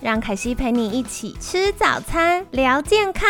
让凯西陪你一起吃早餐，聊健康。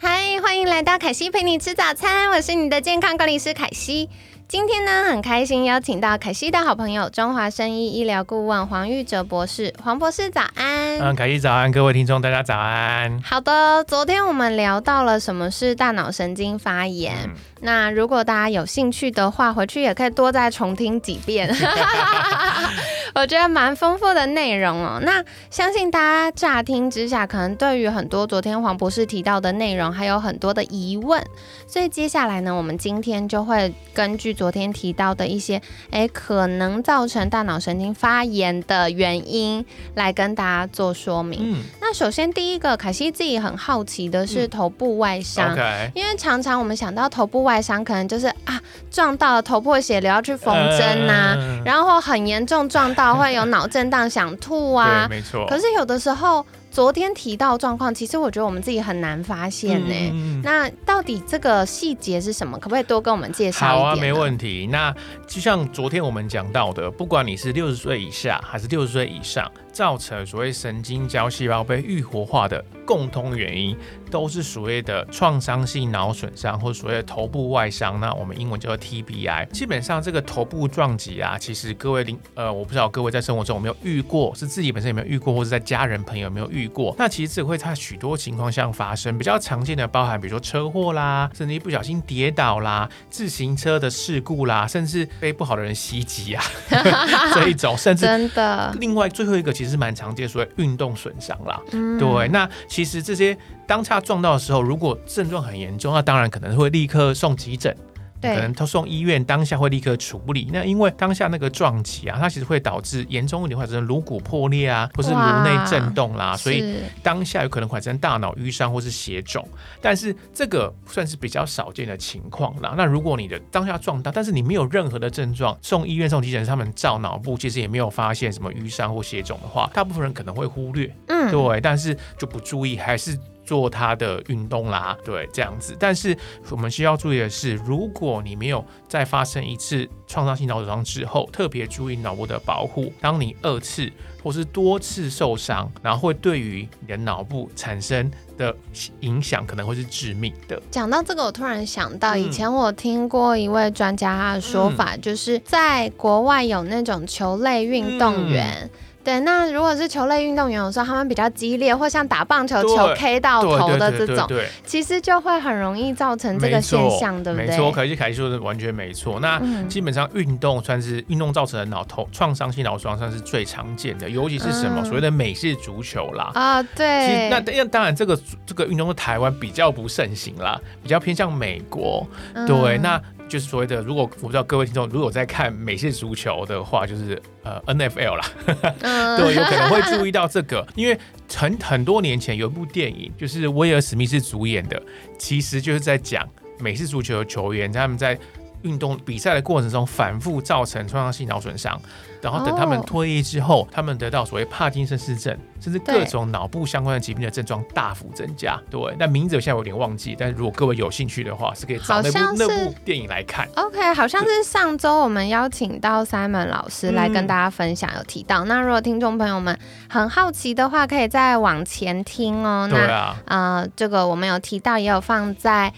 嗨，欢迎来到凯西陪你吃早餐，我是你的健康管理师凯西。今天呢，很开心邀请到凯西的好朋友中华生医医疗顾问黄玉哲博士，黄博士早安。嗯，凯西早安，各位听众大家早安。好的，昨天我们聊到了什么是大脑神经发炎。那如果大家有兴趣的话，回去也可以多再重听几遍，我觉得蛮丰富的内容哦。那相信大家乍听之下，可能对于很多昨天黄博士提到的内容还有很多的疑问，所以接下来呢，我们今天就会根据昨天提到的一些，哎，可能造成大脑神经发炎的原因，来跟大家做说明。嗯，那首先第一个，凯西自己很好奇的是头部外伤，因为常常我们想到头部外外伤可能就是啊撞到了头破血流要去缝针呐，然后很严重撞到会有脑震荡想吐啊，没错。可是有的时候昨天提到状况，其实我觉得我们自己很难发现呢。那到底这个细节是什么？可不可以多跟我们介绍？好啊，没问题。那就像昨天我们讲到的，不管你是六十岁以下还是六十岁以上，造成所谓神经胶细胞被愈活化的共通原因。都是所谓的创伤性脑损伤，或所谓的头部外伤，那我们英文叫做 TBI。基本上这个头部撞击啊，其实各位呃，我不知道各位在生活中有没有遇过，是自己本身有没有遇过，或者在家人朋友有没有遇过？那其实这会在许多情况下发生，比较常见的包含比如说车祸啦，甚至不小心跌倒啦，自行车的事故啦，甚至被不好的人袭击啊，这一种，甚至真的。另外最后一个其实蛮常见，所谓运动损伤啦。对，那其实这些。当下撞到的时候，如果症状很严重，那当然可能会立刻送急诊。可能他送医院当下会立刻处理，那因为当下那个撞击啊，它其实会导致严重一点，或者是颅骨破裂啊，或是颅内震动啦，所以当下有可能产生大脑淤伤或是血肿，但是这个算是比较少见的情况啦。那如果你的当下撞到，但是你没有任何的症状，送医院送急诊，他们照脑部其实也没有发现什么淤伤或血肿的话，大部分人可能会忽略，嗯，对，但是就不注意还是。做他的运动啦，对，这样子。但是我们需要注意的是，如果你没有再发生一次创伤性脑损伤之后，特别注意脑部的保护。当你二次或是多次受伤，然后会对于你的脑部产生的影响，可能会是致命的。讲到这个，我突然想到，以前我听过一位专家他的说法，就是在国外有那种球类运动员。对，那如果是球类运动员，有时候他们比较激烈，或像打棒球，球 K 到头的这种，其实就会很容易造成这个现象，对不对？没错，可是凯西说的完全没错。那基本上运动算是运动造成的脑头创伤性脑损伤，算是最常见的，尤其是什么所谓的美式足球啦。啊，对。那当然，当然这个这个运动在台湾比较不盛行啦，比较偏向美国。对，那。就是所谓的，如果我不知道各位听众如果在看美式足球的话，就是呃 N F L 啦，对，有可能会注意到这个，因为很很多年前有一部电影，就是威尔史密斯主演的，其实就是在讲美式足球的球员他们在运动比赛的过程中反复造成创伤性脑损伤。然后等他们退役之后，他们得到所谓帕金森氏症，甚至各种脑部相关的疾病的症状大幅增加。对，那名字我现在有点忘记，但是如果各位有兴趣的话，是可以找那部那部电影来看。OK，好像是上周我们邀请到 Simon 老师来跟大家分享，有提到。那如果听众朋友们很好奇的话，可以再往前听哦。对啊，呃，这个我们有提到，也有放在。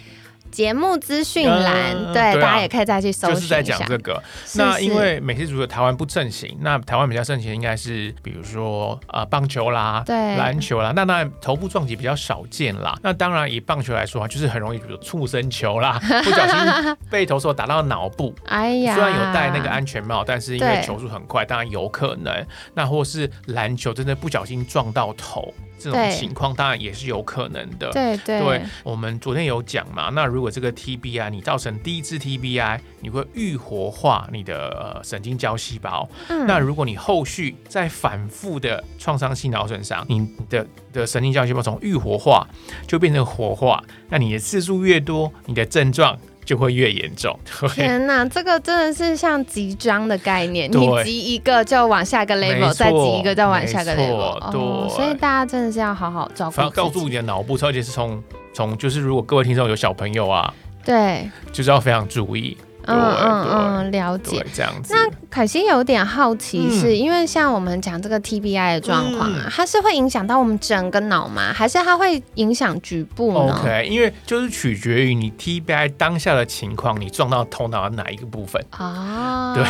节目资讯栏，对，大家也可以再去搜就是在讲这个。那因为美式足球台湾不盛行，那台湾比较盛行应该是比如说呃棒球啦，对，篮球啦。那当然头部撞击比较少见啦。那当然以棒球来说啊，就是很容易，比如触身球啦，不小心被投手打到脑部。哎呀，虽然有戴那个安全帽，但是因为球速很快，当然有可能。那或是篮球真的不小心撞到头。这种情况，当然也是有可能的。对对，我们昨天有讲嘛，那如果这个 TBI 你造成第一次 TBI，你会愈活化你的神经胶细胞。嗯，那如果你后续再反复的创伤性脑损伤，你的的神经胶细胞从愈活化就变成活化，那你的次数越多，你的症状。就会越严重。天哪，这个真的是像集章的概念，你集一个就往下一个 level，再集一个再往下一个 level。对，所以大家真的是要好好照顾。告诉你的脑部，而且是从从就是，如果各位听众有小朋友啊，对，就是要非常注意。嗯嗯嗯，了解这样子。那凯西有点好奇，是因为像我们讲这个 TBI 的状况啊，它是会影响到我们整个脑吗？还是它会影响局部呢？OK，因为就是取决于你 TBI 当下的情况，你撞到头脑的哪一个部分啊？对，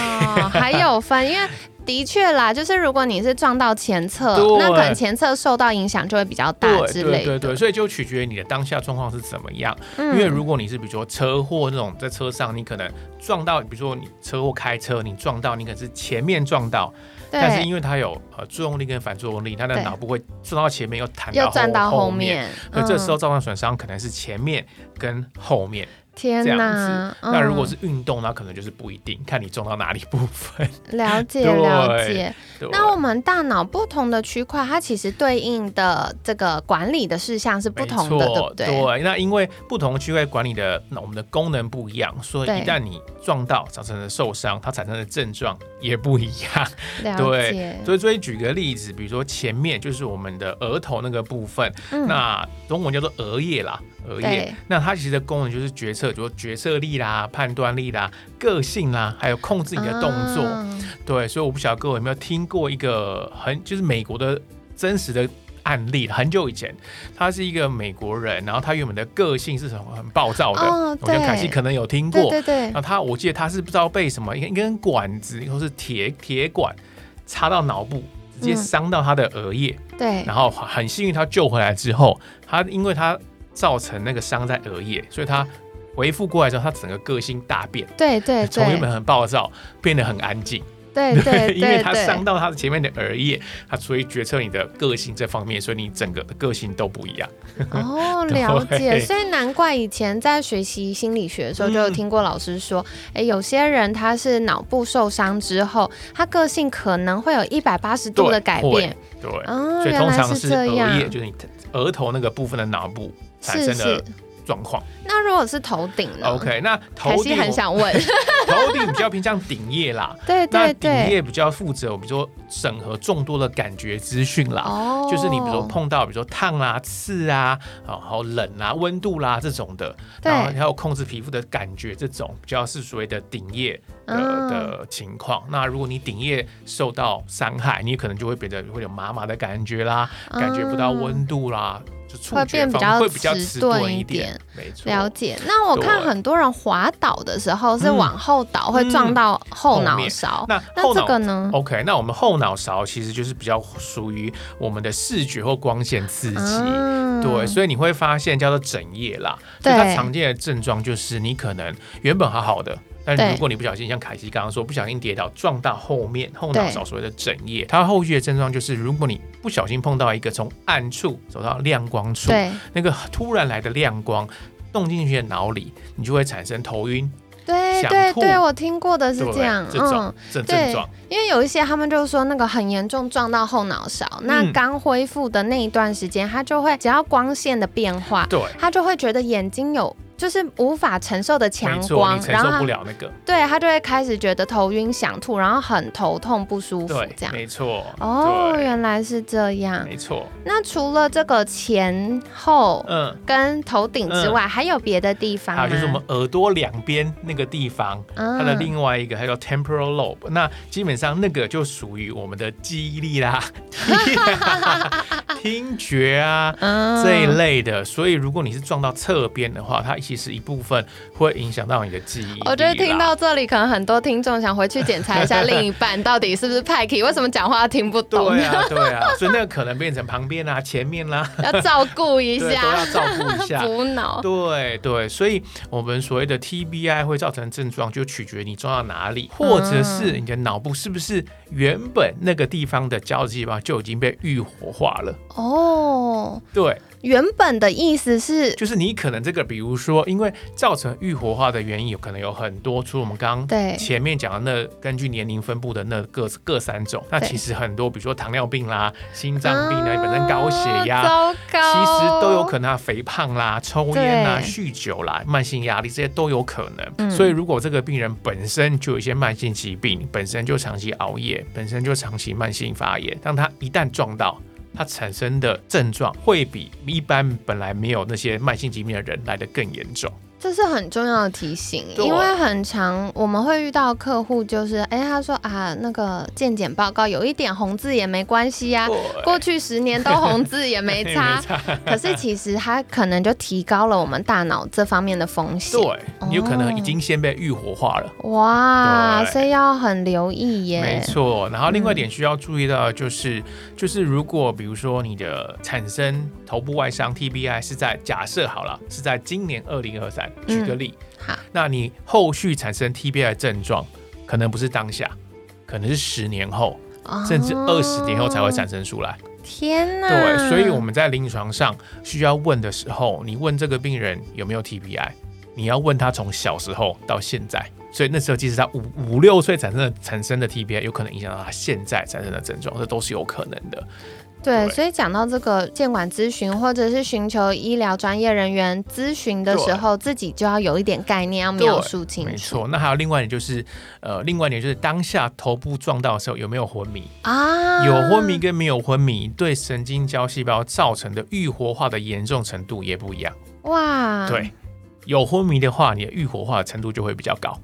还有分，因为。的确啦，就是如果你是撞到前侧，那可能前侧受到影响就会比较大之类的。对对对，所以就取决于你的当下状况是怎么样。因为如果你是比如说车祸那种在车上，你可能撞到，比如说你车祸开车，你撞到，你可能是前面撞到，但是因为它有呃作用力跟反作用力，它的脑部会撞到前面又弹到后面，所以这时候造成损伤可能是前面跟后面。天哪！那如果是运动，那可能就是不一定，看你撞到哪里部分。了解了解。那我们大脑不同的区块，它其实对应的这个管理的事项是不同的，对不对？对。那因为不同区块管理的，那我们的功能不一样，所以一旦你撞到造成的受伤，它产生的症状也不一样。对。所以，所以举个例子，比如说前面就是我们的额头那个部分，那中文叫做额叶啦。额叶，那它其实的功能就是决策，比如决策力啦、判断力啦、个性啦，还有控制你的动作。对，所以我不晓得各位有没有听过一个很就是美国的真实的案例，很久以前，他是一个美国人，然后他原本的个性是什么？很暴躁的。我觉得凯西可能有听过。对对。然后他，我记得他是不知道被什么一根管子，或是铁铁管插到脑部，直接伤到他的额叶。对。然后很幸运，他救回来之后，他因为他。造成那个伤在额叶，所以他恢复过来之后，他整个个性大变。对对，从原本很暴躁变得很安静。对 对，因为他伤到他的前面的额叶，他所以决策你的个性这方面，所以你整个的个性都不一样。哦，了解，所以难怪以前在学习心理学的时候，就有听过老师说，哎，有些人他是脑部受伤之后，他个性可能会有一百八十度的改变。对，所以通常是额叶，就是你额头那个部分的脑部。产生的状况。那如果是头顶呢？OK，那头顶很想问，头顶比较偏向顶叶啦。对 对对，顶叶比较负责，比如说审核众多的感觉资讯啦。哦，就是你比如说碰到，比如说烫啊、刺啊、然后冷啊、温度啦这种的，然后还有控制皮肤的感觉，这种比较是所谓的顶叶的的情况。那如果你顶叶受到伤害，你可能就会变得会有麻麻的感觉啦，感觉不到温度啦。会变比较迟钝一点，没错。了解。那我看很多人滑倒的时候是往后倒，会撞到后脑勺。那那这个呢？OK，那我们后脑勺其实就是比较属于我们的视觉或光线刺激，对，所以你会发现叫做枕叶啦。对它常见的症状就是你可能原本好好的。但如果你不小心，像凯西刚刚说，不小心跌倒撞到后面后脑勺所谓的枕叶，它后续的症状就是，如果你不小心碰到一个从暗处走到亮光处，那个突然来的亮光动进去的脑里，你就会产生头晕。对对对，我听过的是这样，嗯，症症状。因为有一些他们就是说那个很严重撞到后脑勺，那刚恢复的那一段时间，他就会只要光线的变化，对，他就会觉得眼睛有。就是无法承受的强光，承受不了那个，对他就会开始觉得头晕、想吐，然后很头痛不舒服，这样没错。哦，原来是这样，没错。那除了这个前后，嗯，跟头顶之外，还有别的地方还有？就是我们耳朵两边那个地方，嗯它的另外一个还叫 temporal lobe。那基本上那个就属于我们的记忆力啦。听觉啊嗯这一类的，所以如果你是撞到侧边的话，它其实一部分会影响到你的记忆。我觉得听到这里，可能很多听众想回去检查一下另一半到底是不是派 k 为什么讲话听不懂？对啊，对啊，所以那个可能变成旁边啊、前面啦，要照顾一下，都要照顾一下，补脑。对对，所以我们所谓的 TBI 会造成症状，就取决你撞到哪里，或者是你的脑部是不是原本那个地方的胶质细胞就已经被愈活化了。哦，对。原本的意思是，就是你可能这个，比如说，因为造成预活化的原因有可能有很多，除了我们刚刚前面讲的那根据年龄分布的那各各三种，那其实很多，比如说糖尿病啦、心脏病啊，本身高血压，其实都有可能肥胖啦、抽烟啦、酗酒啦、慢性压力这些都有可能。所以如果这个病人本身就有一些慢性疾病，本身就长期熬夜，本身就长期慢性发炎，当他一旦撞到。它产生的症状会比一般本来没有那些慢性疾病的人来得更严重。这是很重要的提醒，因为很长我们会遇到客户，就是哎，他说啊，那个健检报告有一点红字也没关系呀，过去十年都红字也没差，可是其实它可能就提高了我们大脑这方面的风险，对，有可能已经先被预活化了，哇，所以要很留意耶，没错。然后另外一点需要注意到就是，就是如果比如说你的产生头部外伤 TBI 是在假设好了是在今年二零二三。举个例，好，那你后续产生 TBI 症状，可能不是当下，可能是十年后，甚至二十年后才会产生出来。天哪！对，所以我们在临床上需要问的时候，你问这个病人有没有 TBI，你要问他从小时候到现在，所以那时候即使他五五六岁产生的产生的 TBI，有可能影响到他现在产生的症状，这都是有可能的。对，所以讲到这个监管咨询，或者是寻求医疗专业人员咨询的时候，自己就要有一点概念，要描述清楚。没错，那还有另外一点就是，呃，另外一点就是当下头部撞到的时候有没有昏迷啊？有昏迷跟没有昏迷，对神经胶细胞造成的预活化的严重程度也不一样。哇，对，有昏迷的话，你的预活化的程度就会比较高。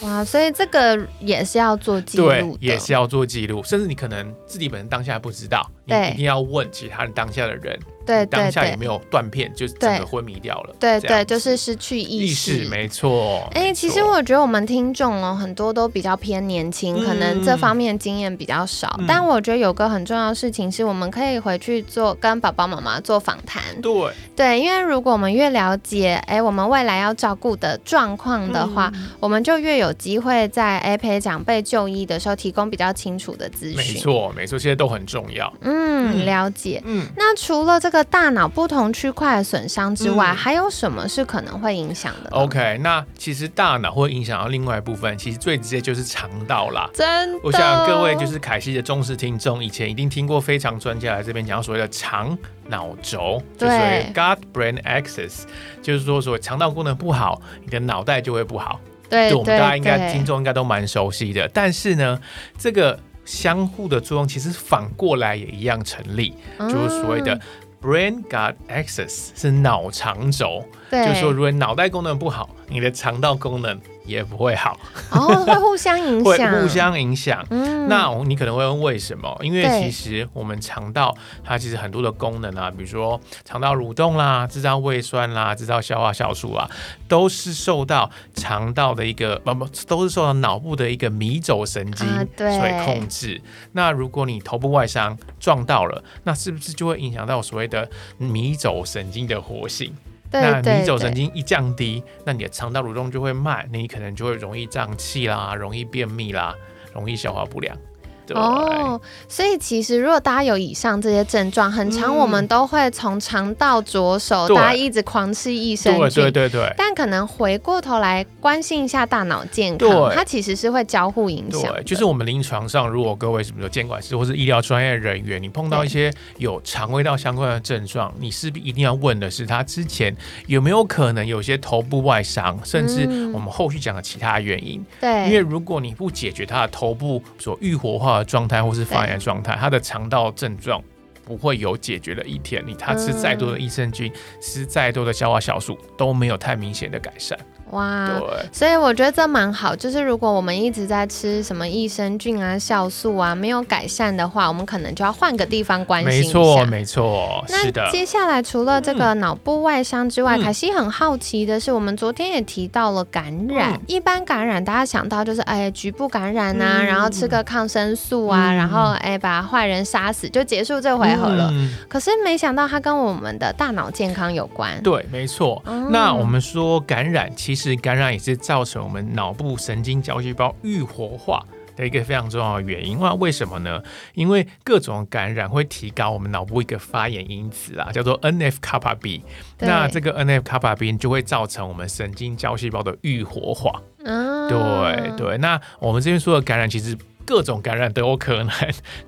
哇，所以这个也是要做记录对，也是要做记录，甚至你可能自己本身当下不知道，你一定要问其他人当下的人。对，当下有没有断片，就是整个昏迷掉了。对对，就是失去意识，没错。哎，其实我觉得我们听众哦，很多都比较偏年轻，可能这方面经验比较少。但我觉得有个很重要的事情是，我们可以回去做跟爸爸妈妈做访谈。对对，因为如果我们越了解，哎，我们未来要照顾的状况的话，我们就越有机会在哎陪长辈就医的时候提供比较清楚的资讯。没错，没错，这些都很重要。嗯，了解。嗯，那除了这个大脑不同区块的损伤之外，还有什么是可能会影响的？OK，那其实大脑会影响到另外一部分，其实最直接就是肠道啦。真，我想各位就是凯西的忠实听众，以前一定听过非常专家来这边讲所谓的肠脑轴，就是 gut-brain axis，就是说所谓肠道功能不好，你的脑袋就会不好。对，我们大家应该听众应该都蛮熟悉的。但是呢，这个相互的作用其实反过来也一样成立，就是所谓的。Brain gut axis 是脑肠轴，就是说，如果脑袋功能不好，你的肠道功能。也不会好哦，会互相影响，会互相影响。嗯，那你可能会问为什么？因为其实我们肠道它其实很多的功能啊，比如说肠道蠕动啦、制造胃酸啦、制造消化酵素啊，都是受到肠道的一个不不，都是受到脑部的一个迷走神经所控制。那如果你头部外伤撞到了，那是不是就会影响到所谓的迷走神经的活性？那迷走神经一降低，那你的肠道蠕动就会慢，你可能就会容易胀气啦，容易便秘啦，容易消化不良。哦，所以其实如果大家有以上这些症状，很长我们都会从肠道着手，大家一直狂吃益生菌，对对对。但可能回过头来关心一下大脑健康，它其实是会交互影响。对，就是我们临床上，如果各位什么有监管师或是医疗专业人员，你碰到一些有肠胃道相关的症状，你势必一定要问的是，他之前有没有可能有些头部外伤，甚至我们后续讲的其他原因。对，因为如果你不解决他的头部所愈活化。状态或是发炎状态，他的肠道症状不会有解决的一天。你他吃再多的益生菌，吃再多的消化酵素，都没有太明显的改善。哇，所以我觉得这蛮好。就是如果我们一直在吃什么益生菌啊、酵素啊，没有改善的话，我们可能就要换个地方关心一下。没错，没错。那接下来除了这个脑部外伤之外，凯西很好奇的是，我们昨天也提到了感染。一般感染，大家想到就是哎局部感染啊，然后吃个抗生素啊，然后哎把坏人杀死就结束这回合了。可是没想到它跟我们的大脑健康有关。对，没错。那我们说感染其实。是感染也是造成我们脑部神经胶细胞愈活化的一个非常重要的原因。那为什么呢？因为各种感染会提高我们脑部一个发炎因子啊，叫做 NF 卡巴 B。那这个 NF 卡巴 B 就会造成我们神经胶细胞的愈活化。嗯，对对。那我们这边说的感染，其实各种感染都有可能，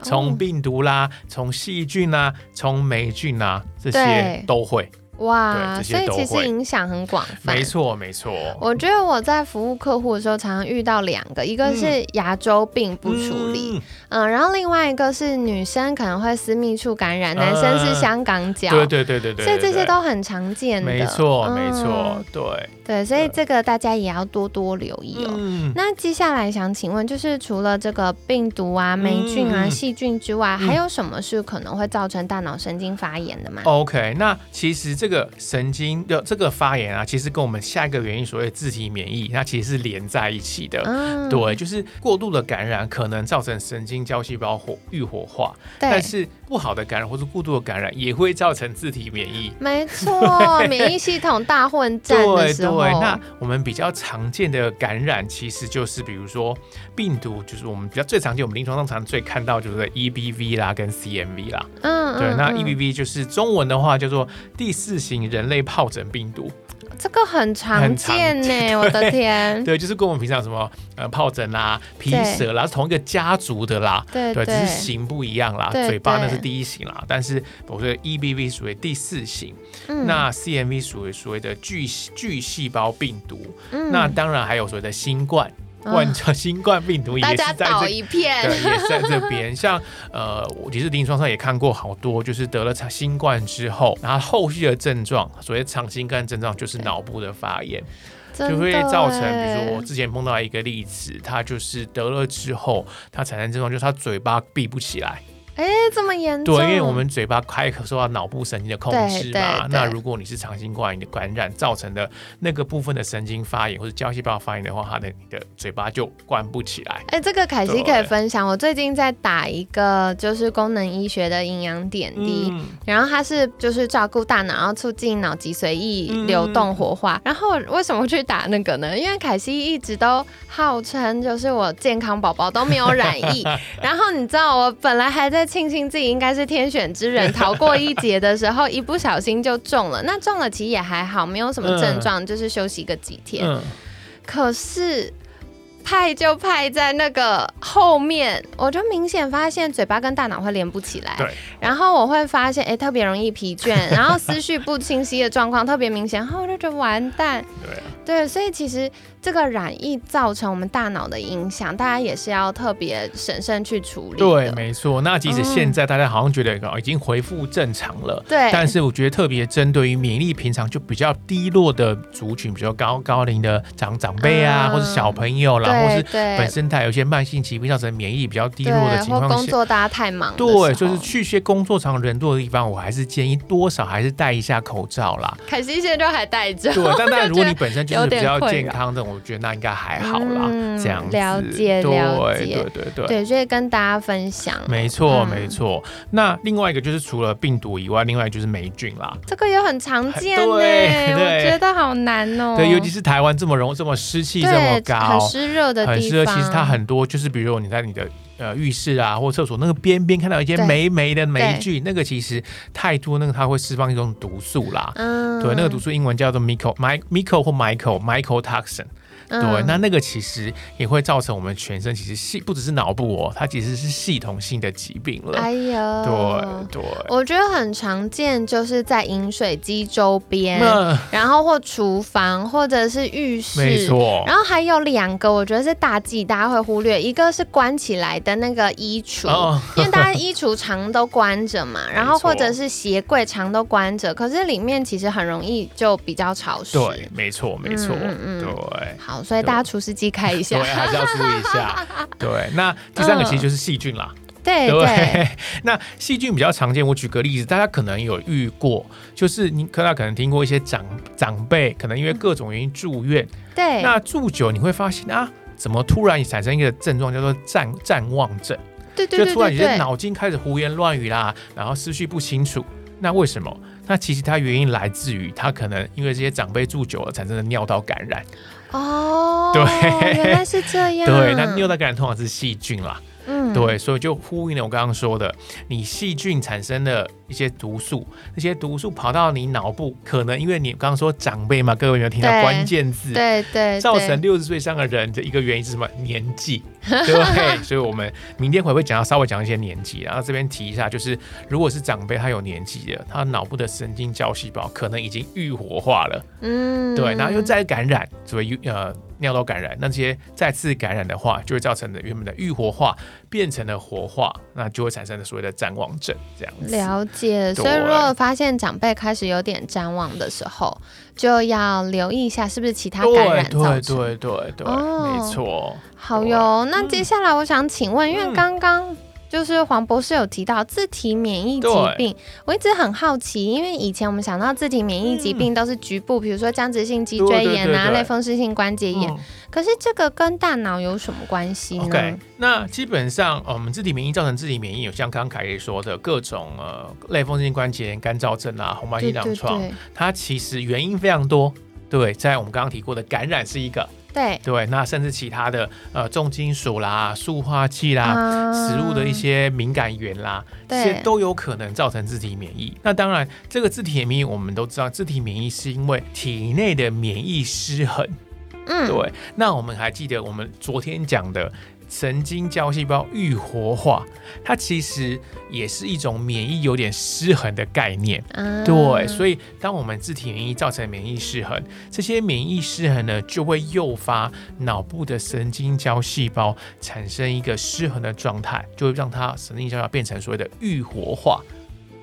从病毒啦，从细菌啦，从霉菌啊，这些都会。哇，所以其实影响很广泛。没错，没错。我觉得我在服务客户的时候，常常遇到两个，一个是牙周病不处理，嗯，然后另外一个是女生可能会私密处感染，男生是香港脚，对对对对对，所以这些都很常见的。没错，没错，对对，所以这个大家也要多多留意哦。那接下来想请问，就是除了这个病毒啊、霉菌啊、细菌之外，还有什么是可能会造成大脑神经发炎的吗？OK，那其实。这个神经的这个发炎啊，其实跟我们下一个原因，所谓自体免疫，它其实是连在一起的。对，就是过度的感染可能造成神经胶细胞活愈活化，但是不好的感染或者过度的感染也会造成自体免疫。没错，免疫系统大混战的时候。对对，那我们比较常见的感染，其实就是比如说病毒，就是我们比较最常见，我们临床上常最看到就是 EBV 啦，跟 CMV 啦。嗯，对，那 EBV 就是中文的话叫做第四。四型人类疱疹病毒，这个很常见呢，我的天！对，就是跟我们平常什么呃疱疹啦、皮蛇啦，是同一个家族的啦，对对，只是型不一样啦。嘴巴那是第一型啦，但是我说 EBV 属于第四型，那 CMV 属于所谓的巨巨细胞病毒，那当然还有所谓的新冠。冠状新冠病毒也是在这一片，对，也是在这边。像呃，我其实临床上也看过好多，就是得了长新冠之后，然后后续的症状，所谓长新冠症状就是脑部的发炎，就会造成，比如说我之前碰到一个例子，他就是得了之后，他产生症状就是他嘴巴闭不起来。哎，这么严重？对，因为我们嘴巴开口受到脑部神经的控制嘛。那如果你是长新冠炎的感染造成的那个部分的神经发炎或者胶细胞发炎的话，它的你的嘴巴就关不起来。哎，这个凯西可以分享。我最近在打一个就是功能医学的营养点滴，然后它是就是照顾大脑，然后促进脑脊髓液流动活化。然后为什么去打那个呢？因为凯西一直都号称就是我健康宝宝都没有染疫。然后你知道我本来还在。庆幸自己应该是天选之人，逃过一劫的时候，一不小心就中了。那中了其实也还好，没有什么症状，就是休息个几天。可是派就派在那个后面，我就明显发现嘴巴跟大脑会连不起来。对。然后我会发现，哎，特别容易疲倦，然后思绪不清晰的状况特别明显。然后我就觉得完蛋。对。对，所以其实。这个染疫造成我们大脑的影响，大家也是要特别审慎去处理。对，没错。那即使现在大家好像觉得已经恢复正常了，对。但是我觉得特别针对于免疫力平常就比较低落的族群，比如高高龄的长长辈啊，或者小朋友啦，或是本身他有一些慢性疾病造成免疫力比较低落的情况下，工作大家太忙，对，就是去一些工作场人多的地方，我还是建议多少还是戴一下口罩啦。可惜现在都还戴着。对，但 但如果你本身就是比较健康的，我觉得那应该还。好啦，这样了解了解，对对对对，所以跟大家分享，没错没错。那另外一个就是除了病毒以外，另外就是霉菌啦，这个也很常见 呢，我觉得好难哦。对，尤其是台湾这么容这么湿气这么高，很湿热的地方，其实它很多就是，比如你在你的呃浴室啊或厕所那个边边看到一些霉霉的霉菌，那个其实太多，那个它会释放一种毒素啦。嗯，对，那个毒素英文叫做 mico my mico 或 mico 对，那那个其实也会造成我们全身其实系不只是脑部哦，它其实是系统性的疾病了。哎呦，对对，我觉得很常见，就是在饮水机周边，然后或厨房或者是浴室，没错。然后还有两个，我觉得是大忌，大家会忽略，一个是关起来的那个衣橱，因为大家衣橱常都关着嘛，然后或者是鞋柜常都关着，可是里面其实很容易就比较潮湿。对，没错，没错，嗯嗯，对，好。所以大家除湿机开一下，对，还是要注意一下。对，那第三个其实就是细菌啦。对对。那细菌比较常见，我举个例子，大家可能有遇过，就是你可能可能听过一些长长辈可能因为各种原因住院，对。那住久你会发现啊，怎么突然产生一个症状叫做暂暂忘症？对对对。就突然你的脑筋开始胡言乱语啦，然后思绪不清楚。那为什么？那其实它原因来自于它可能因为这些长辈住久了产生的尿道感染。哦，对，原来是这样。对，那六大感染通常是细菌啦。嗯，对，所以就呼应了我刚刚说的，你细菌产生的一些毒素，那些毒素跑到你脑部，可能因为你刚刚说长辈嘛，各位有没有听到关键字？对对，造成六十岁以上的人的一个原因是什么？年纪，对不对。所以我们明天会不会讲到稍微讲一些年纪，然后这边提一下，就是如果是长辈他有年纪的，他脑部的神经胶细胞可能已经愈活化了，嗯，对，然后又再感染，所以呃。尿道感染，那这些再次感染的话，就会造成的原本的愈活化变成了活化，那就会产生的所谓的谵妄症这样子。了解，所以如果发现长辈开始有点谵望的时候，就要留意一下是不是其他感染造成。对对对对，没错。好哟，那接下来我想请问，因为刚刚。就是黄博士有提到自体免疫疾病，我一直很好奇，因为以前我们想到自体免疫疾病都是局部，比如说僵直性脊椎炎啊、类风湿性关节炎，可是这个跟大脑有什么关系呢？那基本上，我们自体免疫造成自体免疫，有像刚刚凯丽说的各种呃类风湿性关节炎、干燥症啊、红斑性狼疮，它其实原因非常多。对，在我们刚刚提过的感染是一个。对对，那甚至其他的呃重金属啦、塑化剂啦、食物的一些敏感源啦，这些都有可能造成自体免疫。那当然，这个自体免疫我们都知道，自体免疫是因为体内的免疫失衡。嗯，对。那我们还记得我们昨天讲的。神经胶细胞愈活化，它其实也是一种免疫有点失衡的概念。对，所以当我们自体免疫造成免疫失衡，这些免疫失衡呢，就会诱发脑部的神经胶细胞产生一个失衡的状态，就会让它神经胶细胞变成所谓的愈活化。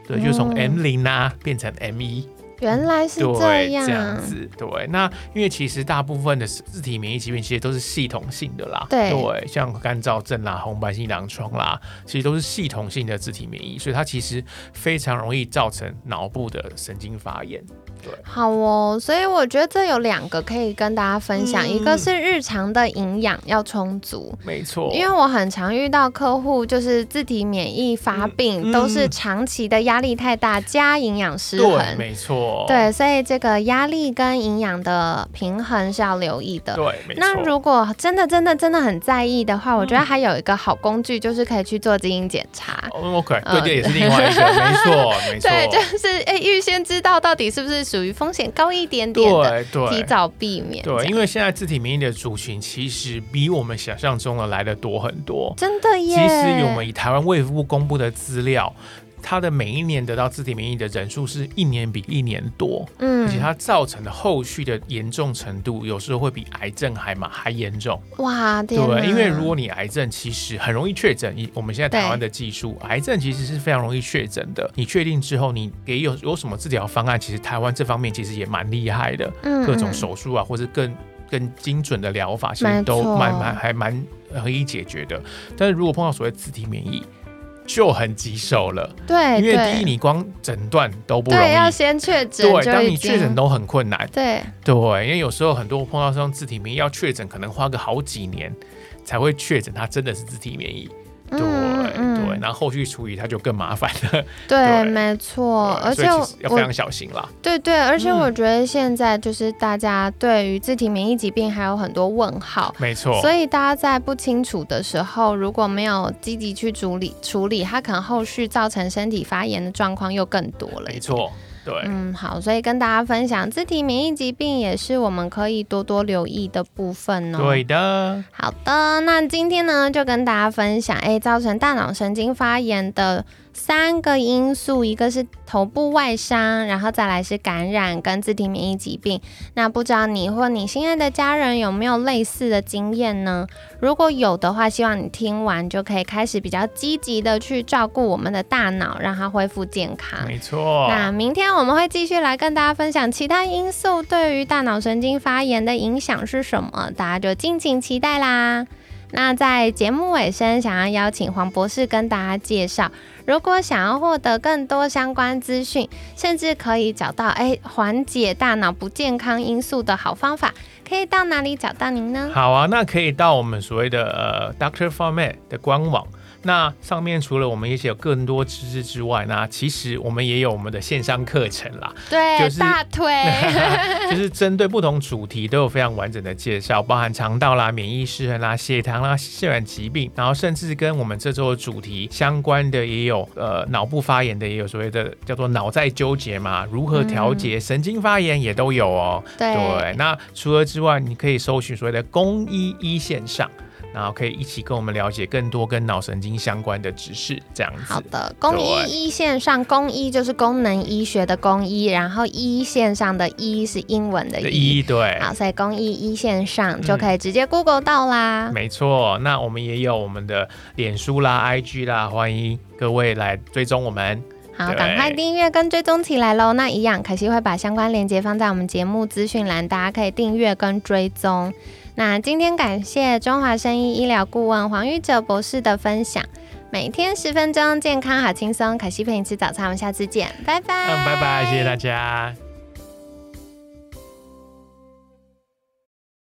对，就从 M 零啊变成 M 一。原来是这样，这样子。对。那因为其实大部分的自体免疫疾病其实都是系统性的啦，对，像干燥症啦、红斑性狼疮啦，其实都是系统性的自体免疫，所以它其实非常容易造成脑部的神经发炎。对，好哦，所以我觉得这有两个可以跟大家分享，一个是日常的营养要充足，没错，因为我很常遇到客户就是自体免疫发病，都是长期的压力太大加营养失衡，没错，对，所以这个压力跟营养的平衡是要留意的。对，那如果真的真的真的很在意的话，我觉得还有一个好工具，就是可以去做基因检查。OK，对，这也是另外一个，没错，没错，对，就是哎，预先知道到底是不是。属于风险高一点点的，提早避免。对，因为现在自体免疫的族群其实比我们想象中的来的多很多。真的耶！其实我们以台湾卫福部公布的资料。它的每一年得到自体免疫的人数是一年比一年多，嗯，而且它造成的后续的严重程度，有时候会比癌症还嘛还严重。哇，对，因为如果你癌症其实很容易确诊，以我们现在台湾的技术，癌症其实是非常容易确诊的。你确定之后，你给有有什么治疗方案？其实台湾这方面其实也蛮厉害的，嗯各种手术啊，或者更更精准的疗法，其实都蛮蛮还蛮可以解决的。但是如果碰到所谓自体免疫，就很棘手了，对，因为第一你光诊断都不容易，要先确诊，对，当你确诊都很困难，对，对，因为有时候很多碰到这种自体免疫要确诊，可能花个好几年才会确诊，它真的是自体免疫。对对，然后后续处理它就更麻烦了。对，没错，而且要非常小心啦。对对，而且我觉得现在就是大家对于自体免疫疾病还有很多问号。没错，所以大家在不清楚的时候，如果没有积极去处理处理，它可能后续造成身体发炎的状况又更多了。没错。对，嗯，好，所以跟大家分享，自体免疫疾病也是我们可以多多留意的部分哦。对的，好的，那今天呢，就跟大家分享，哎，造成大脑神经发炎的。三个因素，一个是头部外伤，然后再来是感染跟自体免疫疾病。那不知道你或你心爱的家人有没有类似的经验呢？如果有的话，希望你听完就可以开始比较积极的去照顾我们的大脑，让它恢复健康。没错。那明天我们会继续来跟大家分享其他因素对于大脑神经发炎的影响是什么，大家就敬请期待啦。那在节目尾声，想要邀请黄博士跟大家介绍。如果想要获得更多相关资讯，甚至可以找到哎缓解大脑不健康因素的好方法，可以到哪里找到您呢？好啊，那可以到我们所谓的呃 Doctor Format 的官网。那上面除了我们一些有更多知识之外，那其实我们也有我们的线上课程啦。对，就是大腿，就是针对不同主题都有非常完整的介绍，包含肠道啦、免疫失衡啦、血糖啦、血管疾病，然后甚至跟我们这周的主题相关的也有，呃，脑部发炎的也有所谓的叫做脑在纠结嘛，如何调节神经发炎也都有哦。对，那除了之外，你可以搜寻所谓的公医一线上。然后可以一起跟我们了解更多跟脑神经相关的知识，这样子。好的，公医一线上，公医就是功能医学的公医，然后一线上的一是英文的一，对。好，所以公医一线上就可以直接 Google 到啦。没错，那我们也有我们的脸书啦、IG 啦，欢迎各位来追踪我们。好，赶快订阅跟追踪起来喽。那一样，可惜会把相关链接放在我们节目资讯栏，大家可以订阅跟追踪。那今天感谢中华生医医疗顾问黄玉哲博士的分享，每天十分钟，健康好轻松。可西陪你吃早餐，我们下次见，拜拜。嗯，拜拜，谢谢大家。